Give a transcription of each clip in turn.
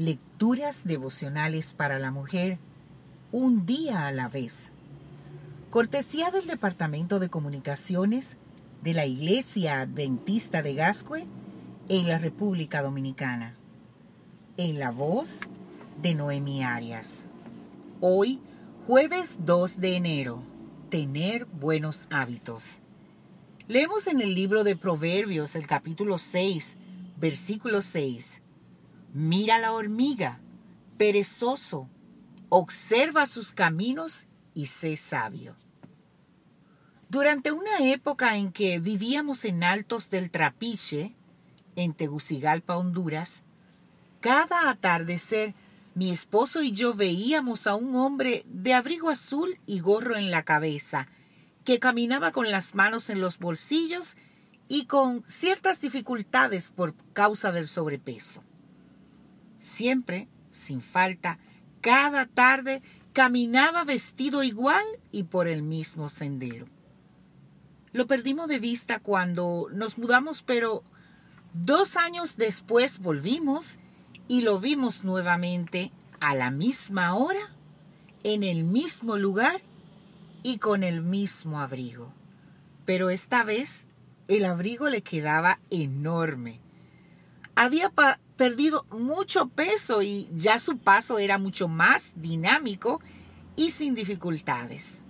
Lecturas devocionales para la mujer, un día a la vez. Cortesía del Departamento de Comunicaciones de la Iglesia Adventista de Gascue en la República Dominicana. En la voz de Noemi Arias. Hoy, jueves 2 de enero. Tener buenos hábitos. Leemos en el libro de Proverbios el capítulo 6, versículo 6 Mira la hormiga, perezoso, observa sus caminos y sé sabio. Durante una época en que vivíamos en Altos del Trapiche, en Tegucigalpa, Honduras, cada atardecer mi esposo y yo veíamos a un hombre de abrigo azul y gorro en la cabeza, que caminaba con las manos en los bolsillos y con ciertas dificultades por causa del sobrepeso siempre, sin falta, cada tarde caminaba vestido igual y por el mismo sendero. Lo perdimos de vista cuando nos mudamos, pero dos años después volvimos y lo vimos nuevamente a la misma hora, en el mismo lugar y con el mismo abrigo. Pero esta vez el abrigo le quedaba enorme. Había perdido mucho peso y ya su paso era mucho más dinámico y sin dificultades.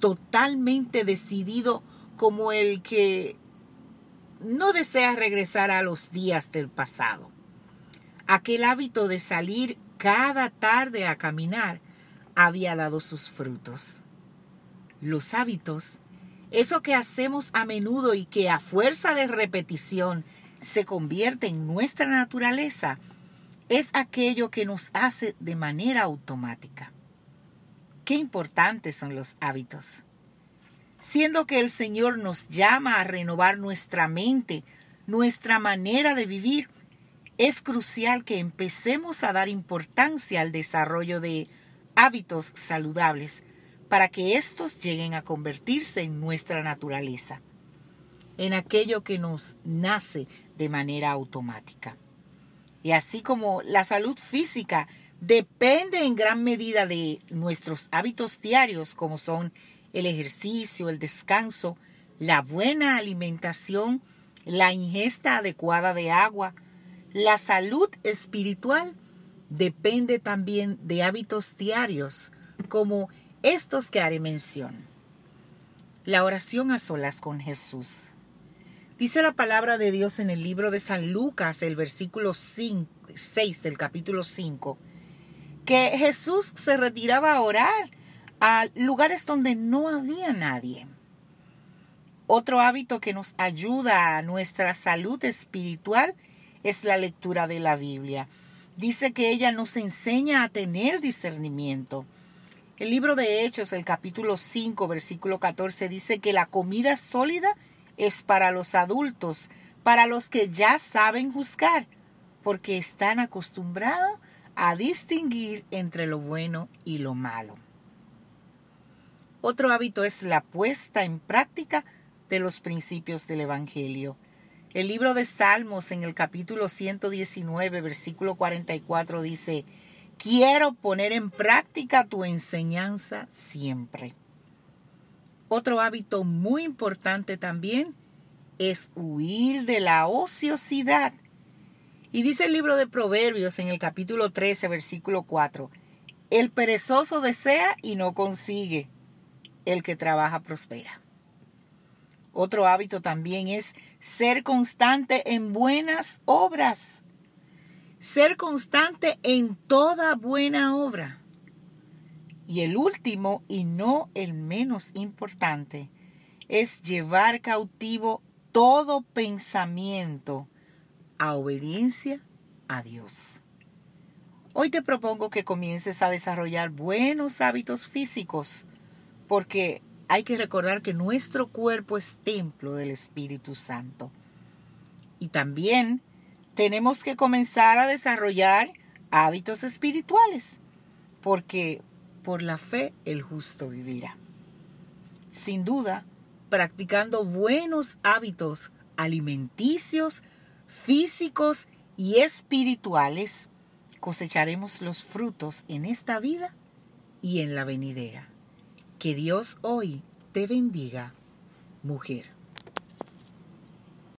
Totalmente decidido como el que no desea regresar a los días del pasado. Aquel hábito de salir cada tarde a caminar había dado sus frutos. Los hábitos, eso que hacemos a menudo y que a fuerza de repetición se convierte en nuestra naturaleza es aquello que nos hace de manera automática. Qué importantes son los hábitos. Siendo que el Señor nos llama a renovar nuestra mente, nuestra manera de vivir, es crucial que empecemos a dar importancia al desarrollo de hábitos saludables para que éstos lleguen a convertirse en nuestra naturaleza en aquello que nos nace de manera automática. Y así como la salud física depende en gran medida de nuestros hábitos diarios, como son el ejercicio, el descanso, la buena alimentación, la ingesta adecuada de agua, la salud espiritual depende también de hábitos diarios, como estos que haré mención. La oración a solas con Jesús. Dice la palabra de Dios en el libro de San Lucas, el versículo 6 del capítulo 5, que Jesús se retiraba a orar a lugares donde no había nadie. Otro hábito que nos ayuda a nuestra salud espiritual es la lectura de la Biblia. Dice que ella nos enseña a tener discernimiento. El libro de Hechos, el capítulo 5, versículo 14, dice que la comida sólida es para los adultos, para los que ya saben juzgar, porque están acostumbrados a distinguir entre lo bueno y lo malo. Otro hábito es la puesta en práctica de los principios del Evangelio. El libro de Salmos en el capítulo 119, versículo 44 dice, Quiero poner en práctica tu enseñanza siempre. Otro hábito muy importante también es huir de la ociosidad. Y dice el libro de Proverbios en el capítulo 13, versículo 4, el perezoso desea y no consigue, el que trabaja prospera. Otro hábito también es ser constante en buenas obras. Ser constante en toda buena obra. Y el último, y no el menos importante, es llevar cautivo todo pensamiento a obediencia a Dios. Hoy te propongo que comiences a desarrollar buenos hábitos físicos, porque hay que recordar que nuestro cuerpo es templo del Espíritu Santo. Y también tenemos que comenzar a desarrollar hábitos espirituales, porque por la fe el justo vivirá. Sin duda, practicando buenos hábitos alimenticios, físicos y espirituales, cosecharemos los frutos en esta vida y en la venidera. Que Dios hoy te bendiga, mujer.